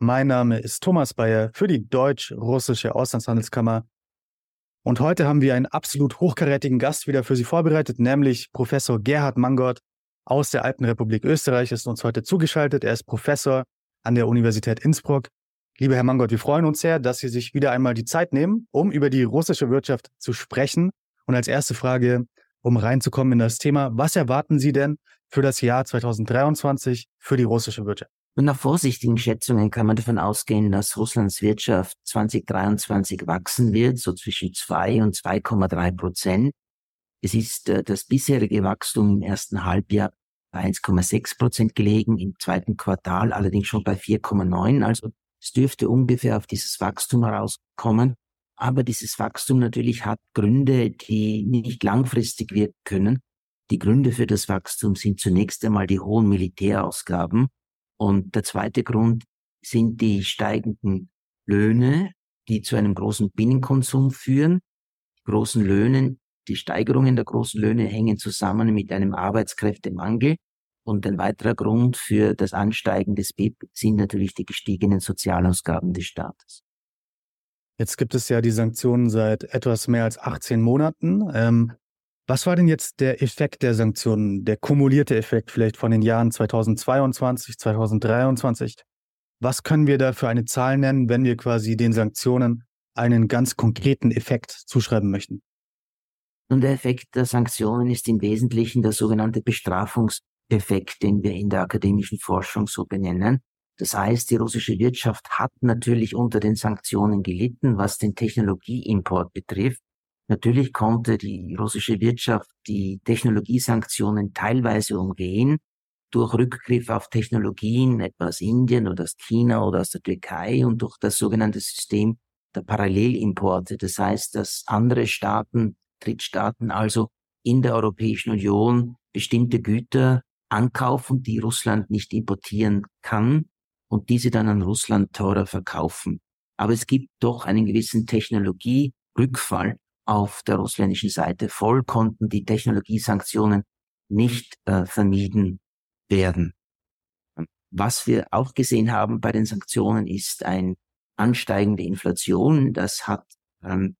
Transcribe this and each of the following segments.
mein Name ist Thomas Bayer für die Deutsch-Russische Auslandshandelskammer. Und heute haben wir einen absolut hochkarätigen Gast wieder für Sie vorbereitet, nämlich Professor Gerhard Mangott aus der Alpenrepublik Österreich ist uns heute zugeschaltet. Er ist Professor an der Universität Innsbruck. Lieber Herr Mangott, wir freuen uns sehr, dass Sie sich wieder einmal die Zeit nehmen, um über die russische Wirtschaft zu sprechen. Und als erste Frage, um reinzukommen in das Thema, was erwarten Sie denn für das Jahr 2023 für die russische Wirtschaft? Und nach vorsichtigen Schätzungen kann man davon ausgehen, dass Russlands Wirtschaft 2023 wachsen wird, so zwischen 2 und 2,3 Prozent. Es ist äh, das bisherige Wachstum im ersten Halbjahr bei 1,6 Prozent gelegen, im zweiten Quartal allerdings schon bei 4,9. Also es dürfte ungefähr auf dieses Wachstum herauskommen. Aber dieses Wachstum natürlich hat Gründe, die nicht langfristig wirken können. Die Gründe für das Wachstum sind zunächst einmal die hohen Militärausgaben. Und der zweite Grund sind die steigenden Löhne, die zu einem großen Binnenkonsum führen. Die großen Löhne, die Steigerungen der großen Löhne hängen zusammen mit einem Arbeitskräftemangel. Und ein weiterer Grund für das Ansteigen des BIP sind natürlich die gestiegenen Sozialausgaben des Staates. Jetzt gibt es ja die Sanktionen seit etwas mehr als 18 Monaten. Ähm, was war denn jetzt der Effekt der Sanktionen, der kumulierte Effekt vielleicht von den Jahren 2022, 2023? Was können wir da für eine Zahl nennen, wenn wir quasi den Sanktionen einen ganz konkreten Effekt zuschreiben möchten? Und der Effekt der Sanktionen ist im Wesentlichen der sogenannte Bestrafungseffekt, den wir in der akademischen Forschung so benennen. Das heißt, die russische Wirtschaft hat natürlich unter den Sanktionen gelitten, was den Technologieimport betrifft. Natürlich konnte die russische Wirtschaft die Technologiesanktionen teilweise umgehen durch Rückgriff auf Technologien, etwa aus Indien oder aus China oder aus der Türkei und durch das sogenannte System der Parallelimporte. Das heißt, dass andere Staaten Drittstaaten also in der Europäischen Union bestimmte Güter ankaufen, die Russland nicht importieren kann und diese dann an Russland teurer verkaufen. Aber es gibt doch einen gewissen Technologierückfall auf der russländischen Seite. Voll konnten die Technologiesanktionen nicht äh, vermieden werden. Was wir auch gesehen haben bei den Sanktionen ist ein ansteigende Inflation. Das hat ähm,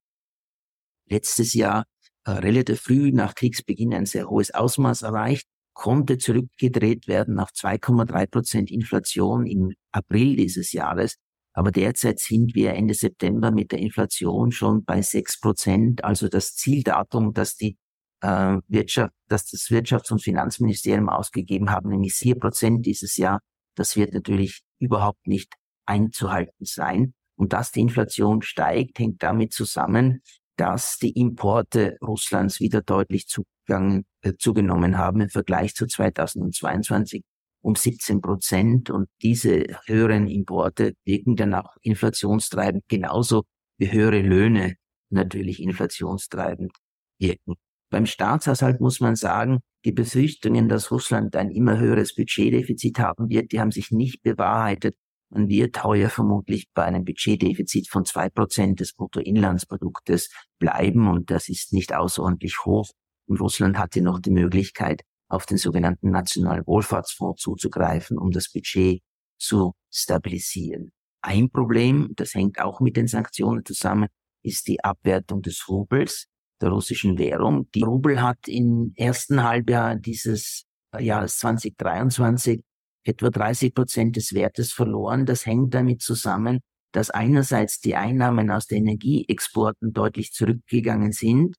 letztes Jahr äh, relativ früh nach Kriegsbeginn ein sehr hohes Ausmaß erreicht, konnte zurückgedreht werden auf 2,3 Prozent Inflation im April dieses Jahres. Aber derzeit sind wir Ende September mit der Inflation schon bei 6 Prozent. Also das Zieldatum, das die äh, Wirtschaft, dass das Wirtschafts- und Finanzministerium ausgegeben haben, nämlich 4 Prozent dieses Jahr, das wird natürlich überhaupt nicht einzuhalten sein. Und dass die Inflation steigt, hängt damit zusammen, dass die Importe Russlands wieder deutlich zugegangen, äh, zugenommen haben im Vergleich zu 2022 um 17 Prozent. Und diese höheren Importe wirken dann auch inflationstreibend, genauso wie höhere Löhne natürlich inflationstreibend wirken. Beim Staatshaushalt muss man sagen, die Befürchtungen, dass Russland ein immer höheres Budgetdefizit haben wird, die haben sich nicht bewahrheitet. Man wird heuer vermutlich bei einem Budgetdefizit von zwei Prozent des Bruttoinlandsproduktes bleiben und das ist nicht außerordentlich hoch. Und Russland hatte noch die Möglichkeit, auf den sogenannten Nationalen Wohlfahrtsfonds zuzugreifen, um das Budget zu stabilisieren. Ein Problem, das hängt auch mit den Sanktionen zusammen, ist die Abwertung des Rubels, der russischen Währung. Die Rubel hat im ersten Halbjahr dieses Jahres 2023 etwa 30 Prozent des Wertes verloren. Das hängt damit zusammen, dass einerseits die Einnahmen aus den Energieexporten deutlich zurückgegangen sind.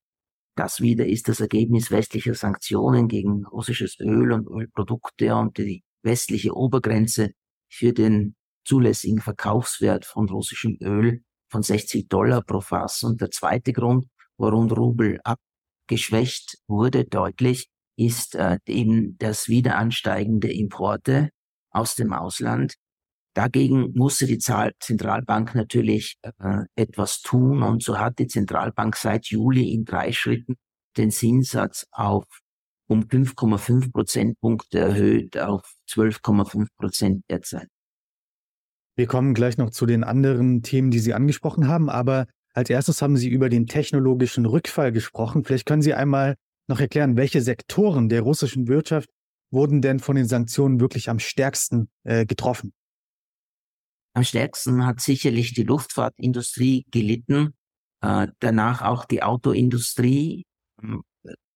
Das wieder ist das Ergebnis westlicher Sanktionen gegen russisches Öl und Ölprodukte und die westliche Obergrenze für den zulässigen Verkaufswert von russischem Öl von 60 Dollar pro Fass. Und der zweite Grund, warum Rubel abgeschwächt wurde, deutlich, ist äh, eben das wieder ansteigende Importe aus dem Ausland. Dagegen musste die Zentralbank natürlich äh, etwas tun und so hat die Zentralbank seit Juli in drei Schritten den Zinssatz auf um 5,5 Prozentpunkte erhöht auf 12,5 Prozent derzeit. Wir kommen gleich noch zu den anderen Themen, die Sie angesprochen haben, aber als erstes haben Sie über den technologischen Rückfall gesprochen. Vielleicht können Sie einmal noch erklären, welche Sektoren der russischen Wirtschaft wurden denn von den Sanktionen wirklich am stärksten äh, getroffen? Am stärksten hat sicherlich die Luftfahrtindustrie gelitten, äh, danach auch die Autoindustrie. Hm,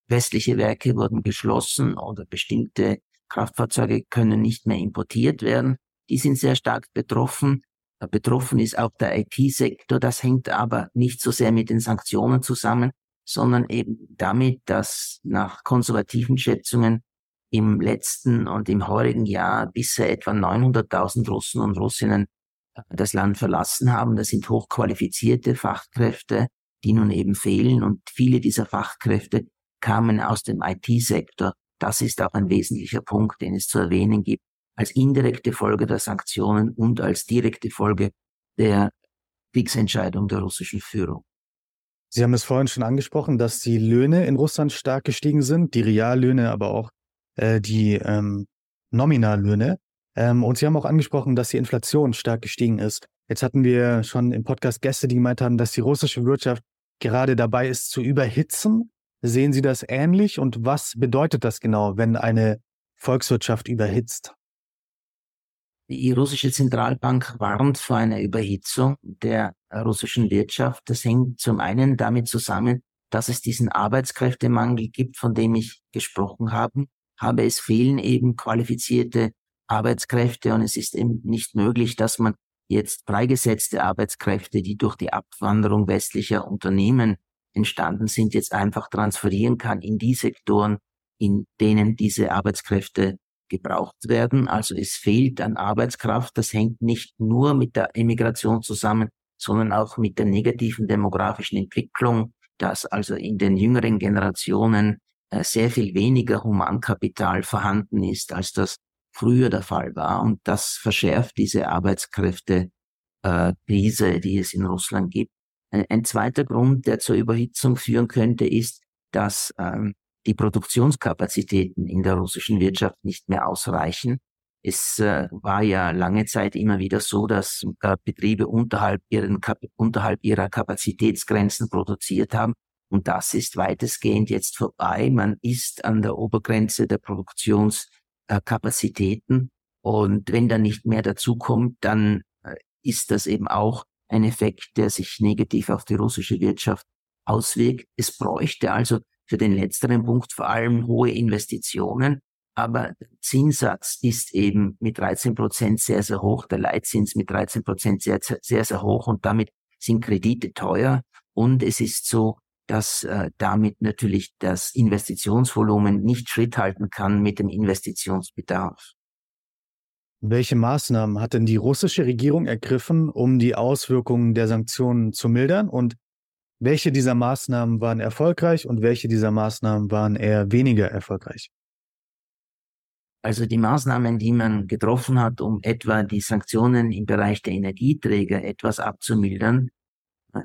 westliche Werke wurden geschlossen oder bestimmte Kraftfahrzeuge können nicht mehr importiert werden. Die sind sehr stark betroffen. Äh, betroffen ist auch der IT-Sektor. Das hängt aber nicht so sehr mit den Sanktionen zusammen, sondern eben damit, dass nach konservativen Schätzungen im letzten und im heurigen Jahr bisher etwa 900.000 Russen und Russinnen das Land verlassen haben. Das sind hochqualifizierte Fachkräfte, die nun eben fehlen. Und viele dieser Fachkräfte kamen aus dem IT-Sektor. Das ist auch ein wesentlicher Punkt, den es zu erwähnen gibt, als indirekte Folge der Sanktionen und als direkte Folge der Kriegsentscheidung der russischen Führung. Sie haben es vorhin schon angesprochen, dass die Löhne in Russland stark gestiegen sind, die Reallöhne, aber auch äh, die ähm, Nominallöhne. Ähm, und Sie haben auch angesprochen, dass die Inflation stark gestiegen ist. Jetzt hatten wir schon im Podcast Gäste, die gemeint haben, dass die russische Wirtschaft gerade dabei ist zu überhitzen. Sehen Sie das ähnlich und was bedeutet das genau, wenn eine Volkswirtschaft überhitzt? Die russische Zentralbank warnt vor einer Überhitzung der russischen Wirtschaft. Das hängt zum einen damit zusammen, dass es diesen Arbeitskräftemangel gibt, von dem ich gesprochen habe. habe. Es fehlen eben qualifizierte Arbeitskräfte und es ist eben nicht möglich, dass man jetzt freigesetzte Arbeitskräfte, die durch die Abwanderung westlicher Unternehmen entstanden sind, jetzt einfach transferieren kann in die Sektoren, in denen diese Arbeitskräfte gebraucht werden. Also es fehlt an Arbeitskraft. Das hängt nicht nur mit der Emigration zusammen, sondern auch mit der negativen demografischen Entwicklung, dass also in den jüngeren Generationen äh, sehr viel weniger Humankapital vorhanden ist, als das früher der Fall war. Und das verschärft diese Arbeitskräftekrise, äh, die es in Russland gibt. Ein, zweiter Grund, der zur Überhitzung führen könnte, ist, dass ähm, die Produktionskapazitäten in der russischen Wirtschaft nicht mehr ausreichen. Es äh, war ja lange Zeit immer wieder so, dass äh, Betriebe unterhalb, ihren, unterhalb ihrer Kapazitätsgrenzen produziert haben. Und das ist weitestgehend jetzt vorbei. Man ist an der Obergrenze der Produktions äh, Kapazitäten. Und wenn da nicht mehr dazukommt, dann äh, ist das eben auch ein Effekt, der sich negativ auf die russische Wirtschaft auswirkt. Es bräuchte also für den letzteren Punkt vor allem hohe Investitionen. Aber Zinssatz ist eben mit 13 Prozent sehr, sehr hoch, der Leitzins mit 13 Prozent sehr, sehr, sehr hoch und damit sind Kredite teuer. Und es ist so, dass äh, damit natürlich das Investitionsvolumen nicht Schritt halten kann mit dem Investitionsbedarf. Welche Maßnahmen hat denn die russische Regierung ergriffen, um die Auswirkungen der Sanktionen zu mildern? Und welche dieser Maßnahmen waren erfolgreich und welche dieser Maßnahmen waren eher weniger erfolgreich? Also die Maßnahmen, die man getroffen hat, um etwa die Sanktionen im Bereich der Energieträger etwas abzumildern,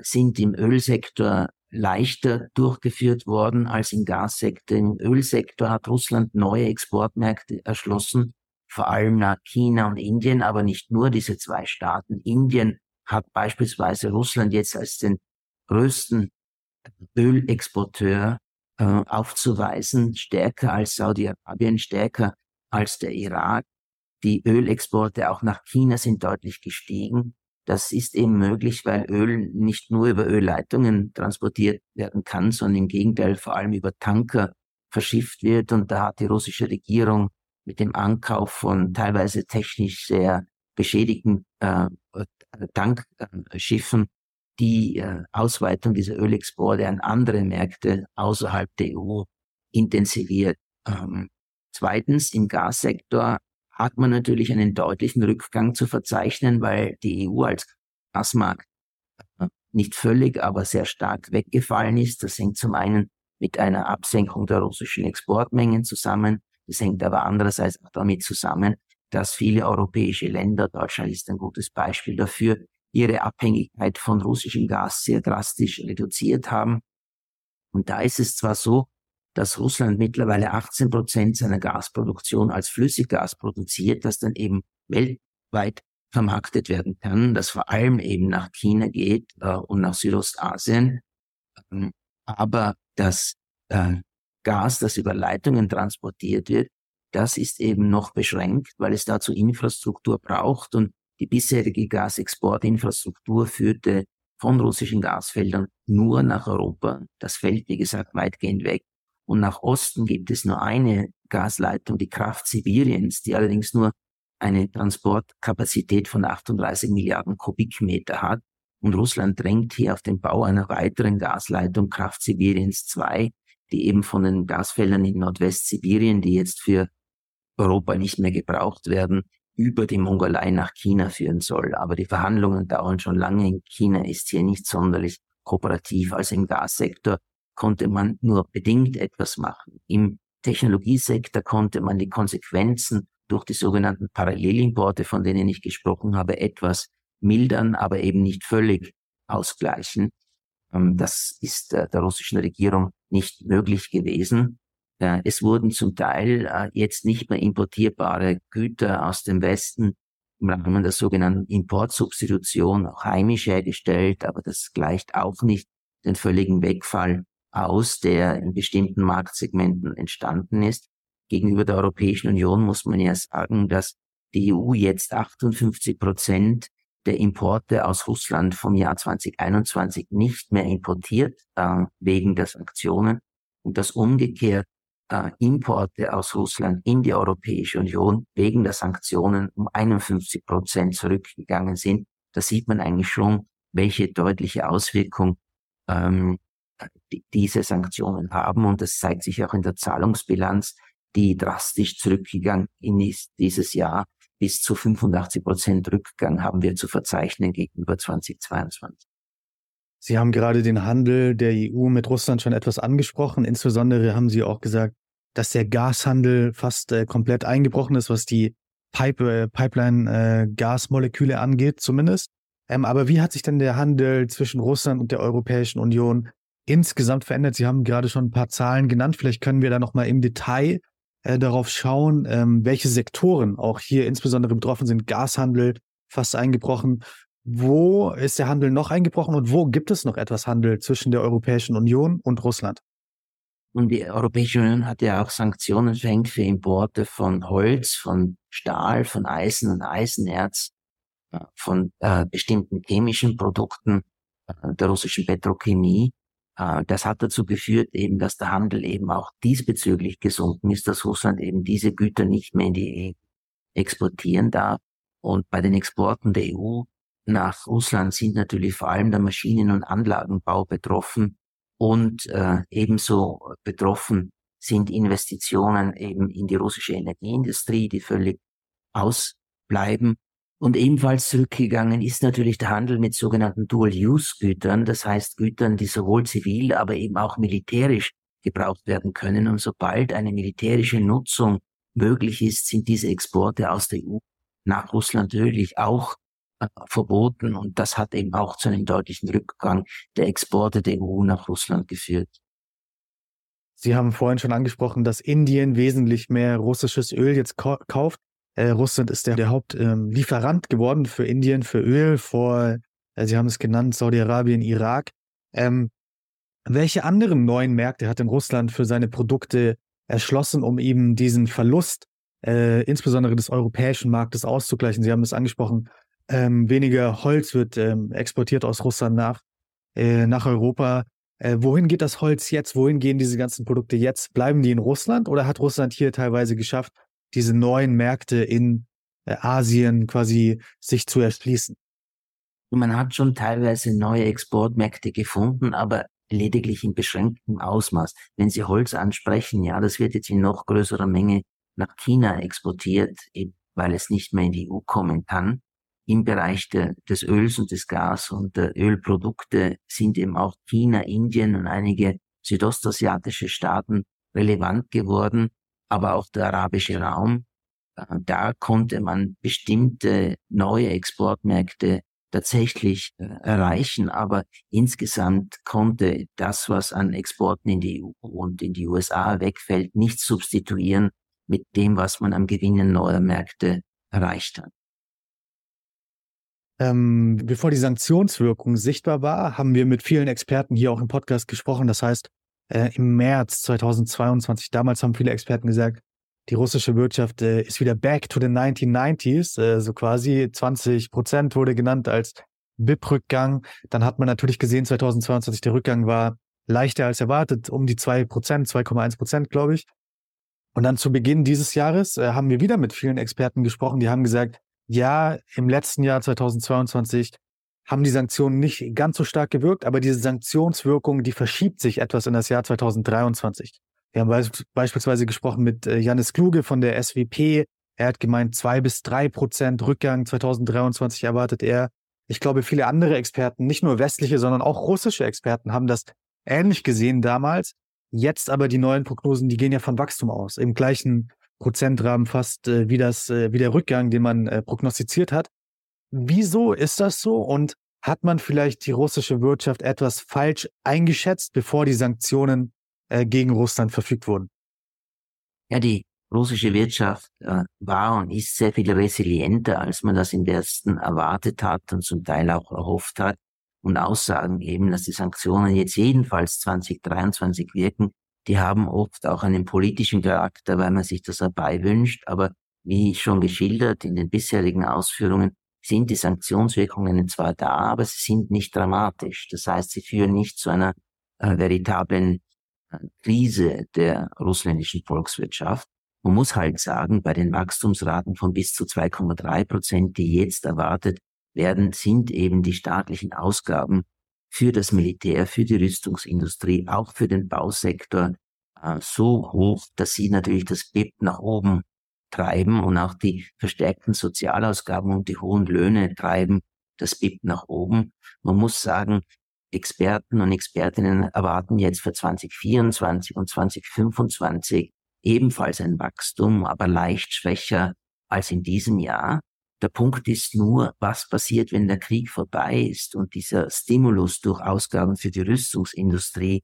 sind im Ölsektor leichter durchgeführt worden als im Gassektor. Im Ölsektor hat Russland neue Exportmärkte erschlossen, vor allem nach China und Indien, aber nicht nur diese zwei Staaten. Indien hat beispielsweise Russland jetzt als den größten Ölexporteur äh, aufzuweisen, stärker als Saudi-Arabien, stärker als der Irak. Die Ölexporte auch nach China sind deutlich gestiegen. Das ist eben möglich, weil Öl nicht nur über Ölleitungen transportiert werden kann, sondern im Gegenteil vor allem über Tanker verschifft wird. Und da hat die russische Regierung mit dem Ankauf von teilweise technisch sehr beschädigten äh, Tankschiffen die äh, Ausweitung dieser Ölexporte an andere Märkte außerhalb der EU intensiviert. Ähm, zweitens, im Gassektor hat man natürlich einen deutlichen Rückgang zu verzeichnen, weil die EU als Gasmarkt äh, nicht völlig, aber sehr stark weggefallen ist. Das hängt zum einen mit einer Absenkung der russischen Exportmengen zusammen. Das hängt aber andererseits auch damit zusammen, dass viele europäische Länder, Deutschland ist ein gutes Beispiel dafür, ihre Abhängigkeit von russischem Gas sehr drastisch reduziert haben. Und da ist es zwar so, dass Russland mittlerweile 18 Prozent seiner Gasproduktion als Flüssiggas produziert, das dann eben weltweit vermarktet werden kann, das vor allem eben nach China geht äh, und nach Südostasien. Ähm, aber das äh, Gas, das über Leitungen transportiert wird, das ist eben noch beschränkt, weil es dazu Infrastruktur braucht und die bisherige Gasexportinfrastruktur führte von russischen Gasfeldern nur nach Europa. Das fällt, wie gesagt, weitgehend weg. Und nach Osten gibt es nur eine Gasleitung, die Kraft Sibiriens, die allerdings nur eine Transportkapazität von 38 Milliarden Kubikmeter hat. Und Russland drängt hier auf den Bau einer weiteren Gasleitung Kraft Sibiriens 2, die eben von den Gasfeldern in Nordwestsibirien, die jetzt für Europa nicht mehr gebraucht werden, über die Mongolei nach China führen soll. Aber die Verhandlungen dauern schon lange. In China ist hier nicht sonderlich kooperativ. Also im Gassektor konnte man nur bedingt etwas machen. Im Technologiesektor konnte man die Konsequenzen durch die sogenannten Parallelimporte, von denen ich gesprochen habe, etwas mildern, aber eben nicht völlig ausgleichen. Ähm, das ist der russischen Regierung nicht möglich gewesen. Es wurden zum Teil äh, jetzt nicht mehr importierbare Güter aus dem Westen im Rahmen der sogenannten Importsubstitution auch heimisch hergestellt, aber das gleicht auch nicht den völligen Wegfall aus, der in bestimmten Marktsegmenten entstanden ist. Gegenüber der Europäischen Union muss man ja sagen, dass die EU jetzt 58 Prozent der Importe aus Russland vom Jahr 2021 nicht mehr importiert, äh, wegen der Sanktionen und dass umgekehrt äh, Importe aus Russland in die Europäische Union wegen der Sanktionen um 51 Prozent zurückgegangen sind. Da sieht man eigentlich schon, welche deutliche Auswirkung ähm, diese Sanktionen haben. Und das zeigt sich auch in der Zahlungsbilanz, die drastisch zurückgegangen ist dieses Jahr. Bis zu 85 Prozent Rückgang haben wir zu verzeichnen gegenüber 2022. Sie haben gerade den Handel der EU mit Russland schon etwas angesprochen. Insbesondere haben Sie auch gesagt, dass der Gashandel fast äh, komplett eingebrochen ist, was die Pipe, äh, Pipeline-Gasmoleküle äh, angeht, zumindest. Ähm, aber wie hat sich denn der Handel zwischen Russland und der Europäischen Union insgesamt verändert? Sie haben gerade schon ein paar Zahlen genannt. Vielleicht können wir da nochmal im Detail äh, darauf schauen, ähm, welche Sektoren auch hier insbesondere betroffen sind. Gashandel fast eingebrochen, wo ist der Handel noch eingebrochen und wo gibt es noch etwas Handel zwischen der Europäischen Union und Russland? Und die Europäische Union hat ja auch Sanktionen verhängt für Importe von Holz, von Stahl, von Eisen und Eisenerz, äh, von äh, bestimmten chemischen Produkten äh, der russischen Petrochemie. Äh, das hat dazu geführt, eben, dass der Handel eben auch diesbezüglich gesunken ist, dass Russland eben diese Güter nicht mehr in die EU exportieren darf. Und bei den Exporten der EU nach Russland sind natürlich vor allem der Maschinen- und Anlagenbau betroffen und äh, ebenso betroffen sind Investitionen eben in die russische Energieindustrie, die völlig ausbleiben. Und ebenfalls zurückgegangen ist natürlich der Handel mit sogenannten Dual-Use-Gütern, das heißt Gütern, die sowohl zivil, aber eben auch militärisch gebraucht werden können. Und sobald eine militärische Nutzung möglich ist, sind diese Exporte aus der EU nach Russland natürlich auch äh, verboten und das hat eben auch zu einem deutlichen Rückgang der Exporte der EU nach Russland geführt. Sie haben vorhin schon angesprochen, dass Indien wesentlich mehr russisches Öl jetzt kauft. Äh, Russland ist der, der Hauptlieferant ähm, geworden für Indien, für Öl, vor, äh, Sie haben es genannt, Saudi-Arabien, Irak. Ähm, welche anderen neuen Märkte hat denn Russland für seine Produkte erschlossen, um eben diesen Verlust, äh, insbesondere des europäischen Marktes, auszugleichen? Sie haben es angesprochen, ähm, weniger Holz wird ähm, exportiert aus Russland nach, äh, nach Europa. Äh, wohin geht das Holz jetzt? Wohin gehen diese ganzen Produkte jetzt? Bleiben die in Russland oder hat Russland hier teilweise geschafft, diese neuen Märkte in äh, Asien quasi sich zu erschließen? Man hat schon teilweise neue Exportmärkte gefunden, aber lediglich in beschränktem Ausmaß. Wenn Sie Holz ansprechen, ja, das wird jetzt in noch größerer Menge nach China exportiert, weil es nicht mehr in die EU kommen kann im Bereich de, des Öls und des Gas und der Ölprodukte sind eben auch China, Indien und einige südostasiatische Staaten relevant geworden, aber auch der arabische Raum. Äh, da konnte man bestimmte neue Exportmärkte tatsächlich äh, erreichen, aber insgesamt konnte das, was an Exporten in die EU und in die USA wegfällt, nicht substituieren mit dem, was man am Gewinnen neuer Märkte erreicht hat. Ähm, bevor die Sanktionswirkung sichtbar war, haben wir mit vielen Experten hier auch im Podcast gesprochen. Das heißt, äh, im März 2022, damals haben viele Experten gesagt, die russische Wirtschaft äh, ist wieder back to the 1990s, äh, so quasi 20 Prozent wurde genannt als BIP-Rückgang. Dann hat man natürlich gesehen, 2022 der Rückgang war leichter als erwartet, um die 2 Prozent, 2,1 Prozent, glaube ich. Und dann zu Beginn dieses Jahres äh, haben wir wieder mit vielen Experten gesprochen, die haben gesagt, ja, im letzten Jahr 2022 haben die Sanktionen nicht ganz so stark gewirkt, aber diese Sanktionswirkung, die verschiebt sich etwas in das Jahr 2023. Wir haben be beispielsweise gesprochen mit äh, Janis Kluge von der SWP. Er hat gemeint, zwei bis drei Prozent Rückgang 2023 erwartet er. Ich glaube, viele andere Experten, nicht nur westliche, sondern auch russische Experten haben das ähnlich gesehen damals. Jetzt aber die neuen Prognosen, die gehen ja von Wachstum aus, im gleichen Prozentrahmen fast äh, wie das, äh, wie der Rückgang, den man prognostiziert hat. Wieso ist das so? Und hat man vielleicht die russische Wirtschaft etwas falsch eingeschätzt, bevor die Sanktionen äh, gegen Russland verfügt wurden? Ja, die russische Wirtschaft äh, war und ist sehr viel resilienter, als man das im Westen erwartet hat und zum Teil auch erhofft hat. Und Aussagen eben, dass die Sanktionen jetzt jedenfalls 2023 wirken, die haben oft auch einen politischen Charakter, weil man sich das herbeiwünscht. Aber wie schon geschildert in den bisherigen Ausführungen, sind die Sanktionswirkungen zwar da, aber sie sind nicht dramatisch. Das heißt, sie führen nicht zu einer äh, veritablen äh, Krise der russländischen Volkswirtschaft. Man muss halt sagen, bei den Wachstumsraten von bis zu 2,3 Prozent, die jetzt erwartet werden, sind eben die staatlichen Ausgaben für das Militär, für die Rüstungsindustrie, auch für den Bausektor äh, so hoch, dass sie natürlich das BIP nach oben treiben und auch die verstärkten Sozialausgaben und die hohen Löhne treiben das BIP nach oben. Man muss sagen, Experten und Expertinnen erwarten jetzt für 2024 und 2025 ebenfalls ein Wachstum, aber leicht schwächer als in diesem Jahr. Der Punkt ist nur, was passiert, wenn der Krieg vorbei ist und dieser Stimulus durch Ausgaben für die Rüstungsindustrie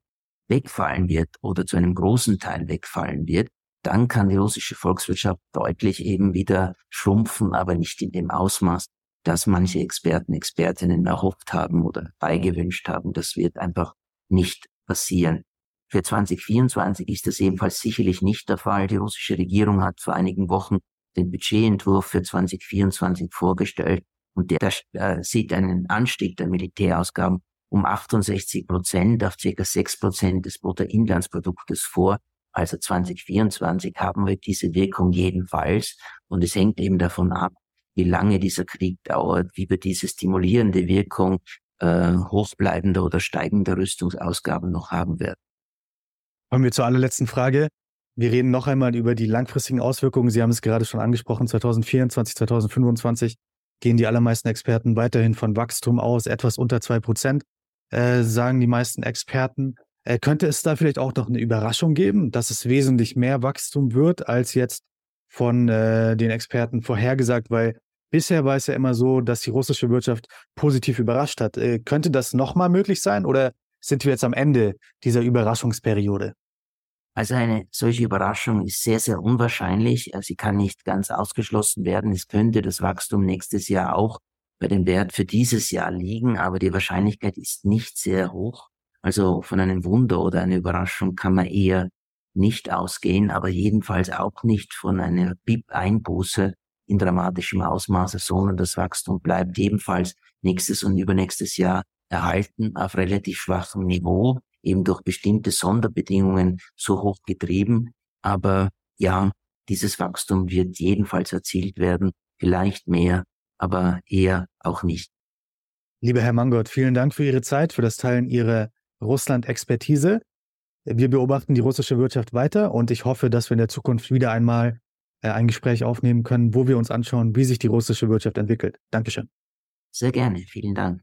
wegfallen wird oder zu einem großen Teil wegfallen wird, dann kann die russische Volkswirtschaft deutlich eben wieder schrumpfen, aber nicht in dem Ausmaß, das manche Experten, Expertinnen erhofft haben oder beigewünscht haben. Das wird einfach nicht passieren. Für 2024 ist das ebenfalls sicherlich nicht der Fall. Die russische Regierung hat vor einigen Wochen den Budgetentwurf für 2024 vorgestellt und der, äh, sieht einen Anstieg der Militärausgaben um 68 Prozent auf ca. 6 Prozent des Bruttoinlandsproduktes vor. Also 2024 haben wir diese Wirkung jedenfalls und es hängt eben davon ab, wie lange dieser Krieg dauert, wie wir diese stimulierende Wirkung äh, hochbleibender oder steigender Rüstungsausgaben noch haben werden. Kommen wir zur allerletzten Frage. Wir reden noch einmal über die langfristigen Auswirkungen. Sie haben es gerade schon angesprochen. 2024, 2025 gehen die allermeisten Experten weiterhin von Wachstum aus, etwas unter zwei Prozent, äh, sagen die meisten Experten. Äh, könnte es da vielleicht auch noch eine Überraschung geben, dass es wesentlich mehr Wachstum wird, als jetzt von äh, den Experten vorhergesagt, weil bisher war es ja immer so, dass die russische Wirtschaft positiv überrascht hat. Äh, könnte das nochmal möglich sein oder sind wir jetzt am Ende dieser Überraschungsperiode? Also eine solche Überraschung ist sehr, sehr unwahrscheinlich. Sie kann nicht ganz ausgeschlossen werden. Es könnte das Wachstum nächstes Jahr auch bei dem Wert für dieses Jahr liegen, aber die Wahrscheinlichkeit ist nicht sehr hoch. Also von einem Wunder oder einer Überraschung kann man eher nicht ausgehen, aber jedenfalls auch nicht von einer BIP-Einbuße in dramatischem Ausmaße, sondern das Wachstum bleibt ebenfalls nächstes und übernächstes Jahr erhalten auf relativ schwachem Niveau, eben durch bestimmte Sonderbedingungen so hoch getrieben. Aber ja, dieses Wachstum wird jedenfalls erzielt werden, vielleicht mehr, aber eher auch nicht. Lieber Herr Mangott, vielen Dank für Ihre Zeit, für das Teilen Ihrer Russland-Expertise. Wir beobachten die russische Wirtschaft weiter und ich hoffe, dass wir in der Zukunft wieder einmal äh, ein Gespräch aufnehmen können, wo wir uns anschauen, wie sich die russische Wirtschaft entwickelt. Dankeschön. Sehr gerne. Vielen Dank.